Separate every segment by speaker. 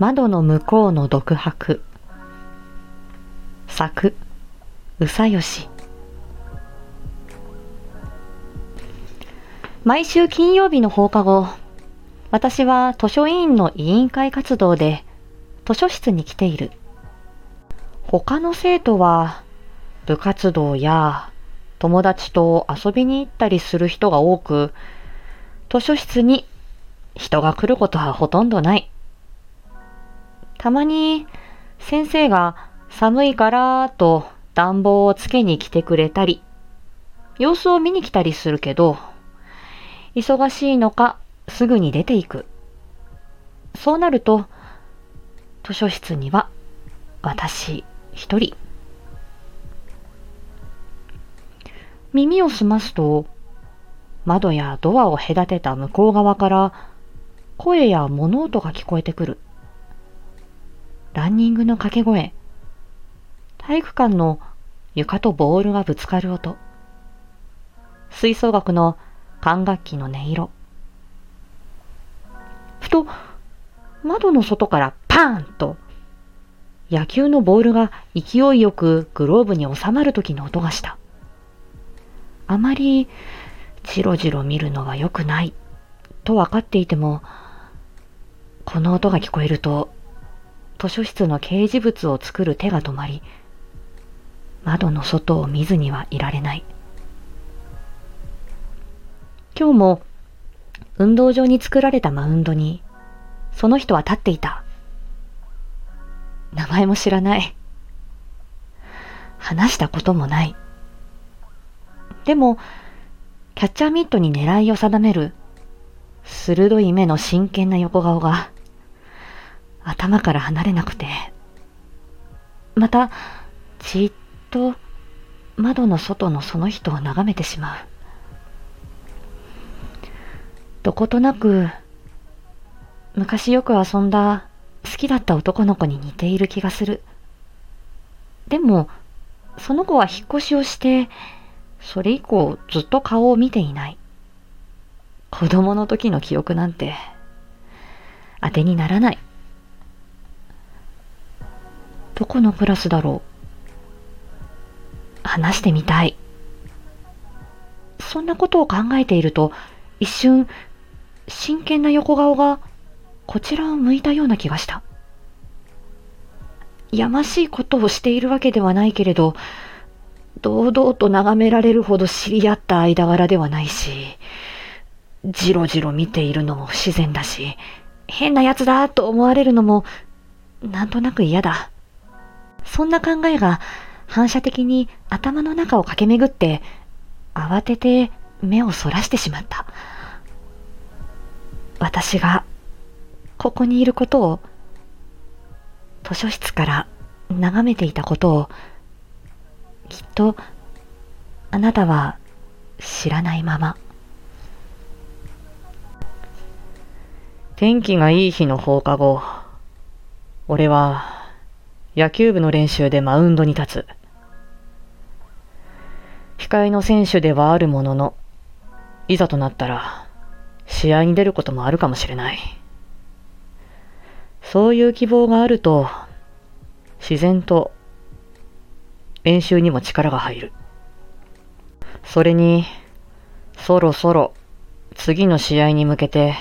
Speaker 1: 窓の向こうの独白。作うさよし。毎週金曜日の放課後私は図書委員の委員会活動で図書室に来ている。他の生徒は部活動や友達と遊びに行ったりする人が多く図書室に人が来ることはほとんどない。たまに先生が寒いからと暖房をつけに来てくれたり、様子を見に来たりするけど、忙しいのかすぐに出ていく。そうなると、図書室には私一人。耳を澄ますと、窓やドアを隔てた向こう側から声や物音が聞こえてくる。ランニングの掛け声、体育館の床とボールがぶつかる音、吹奏楽の管楽器の音色。ふと、窓の外からパーンと、野球のボールが勢いよくグローブに収まる時の音がした。あまり、じろじろ見るのは良くない、と分かっていても、この音が聞こえると図書室の掲示物を作る手が止まり、窓の外を見ずにはいられない。今日も運動場に作られたマウンドに、その人は立っていた。名前も知らない。話したこともない。でも、キャッチャーミットに狙いを定める、鋭い目の真剣な横顔が、頭から離れなくて、また、じっと窓の外のその人を眺めてしまう。どことなく、昔よく遊んだ好きだった男の子に似ている気がする。でも、その子は引っ越しをして、それ以降ずっと顔を見ていない。子供の時の記憶なんて、当てにならない。どこのクラスだろう？話してみたい。そんなことを考えていると、一瞬、真剣な横顔がこちらを向いたような気がした。やましいことをしているわけではないけれど、堂々と眺められるほど知り合った間柄ではないし、じろじろ見ているのも不自然だし、変な奴だと思われるのも、なんとなく嫌だ。そんな考えが反射的に頭の中を駆け巡って、慌てて目をそらしてしまった。私がここにいることを、図書室から眺めていたことを、きっとあなたは知らないまま。天気がいい日の放課後、俺は野球部の練習でマウンドに立つ。控えの選手ではあるものの、いざとなったら、試合に出ることもあるかもしれない。そういう希望があると、自然と練習にも力が入る。それに、そろそろ次の試合に向けて、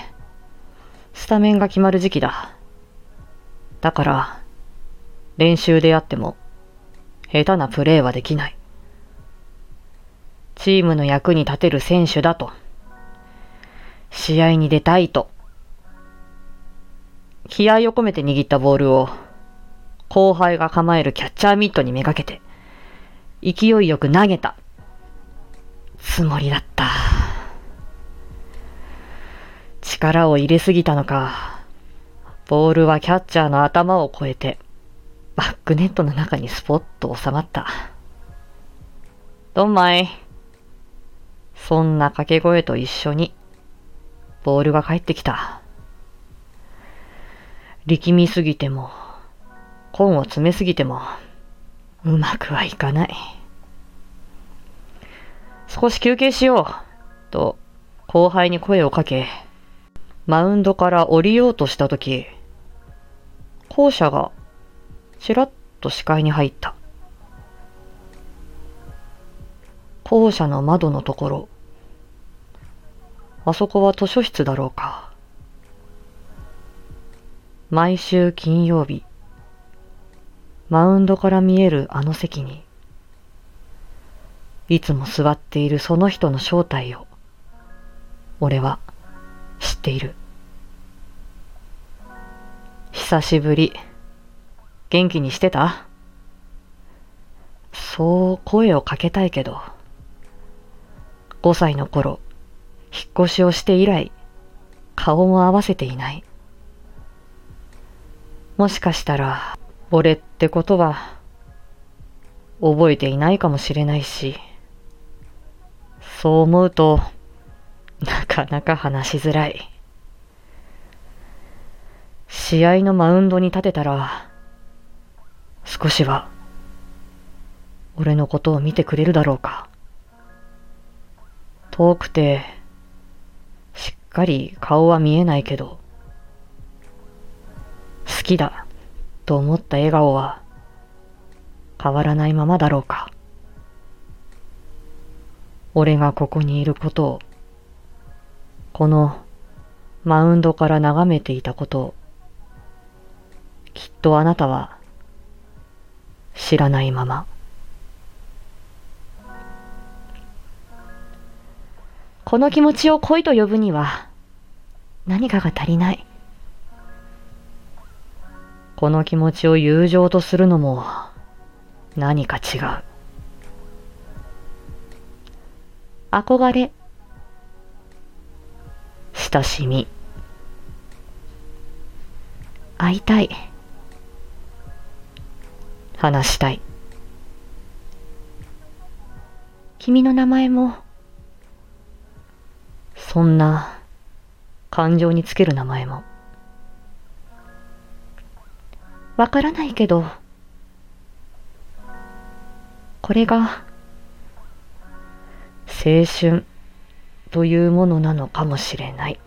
Speaker 1: スタメンが決まる時期だ。だから、練習であっても、下手なプレーはできない。チームの役に立てる選手だと、試合に出たいと、気合を込めて握ったボールを、後輩が構えるキャッチャーミットにめがけて、勢いよく投げた、つもりだった。力を入れすぎたのか、ボールはキャッチャーの頭を越えて、バックネットの中にスポッと収まった。どんまい。そんな掛け声と一緒に、ボールが返ってきた。力みすぎても、根を詰めすぎても、うまくはいかない。少し休憩しよう、と後輩に声をかけ、マウンドから降りようとしたとき、校舎がちらっと視界に入った。校舎の窓のところ。あそこは図書室だろうか。毎週金曜日、マウンドから見えるあの席に、いつも座っているその人の正体を、俺は知っている。久しぶり。元気にしてた？そう声をかけたいけど、5歳の頃、引っ越しをして以来、顔も合わせていない。もしかしたら、俺ってことは、覚えていないかもしれないし、そう思うと、なかなか話しづらい。試合のマウンドに立てたら、少しは、俺のことを見てくれるだろうか。遠くて、しっかり顔は見えないけど、好きだと思った笑顔は変わらないままだろうか。俺がここにいることを、このマウンドから眺めていたことを、きっとあなたは知らないまま。この気持ちを恋と呼ぶには何かが足りない。この気持ちを友情とするのも何か違う。憧れ、親しみ、会いたい、話したい。君の名前もそんな感情につける名前も。わからないけど、これが青春というものなのかもしれない。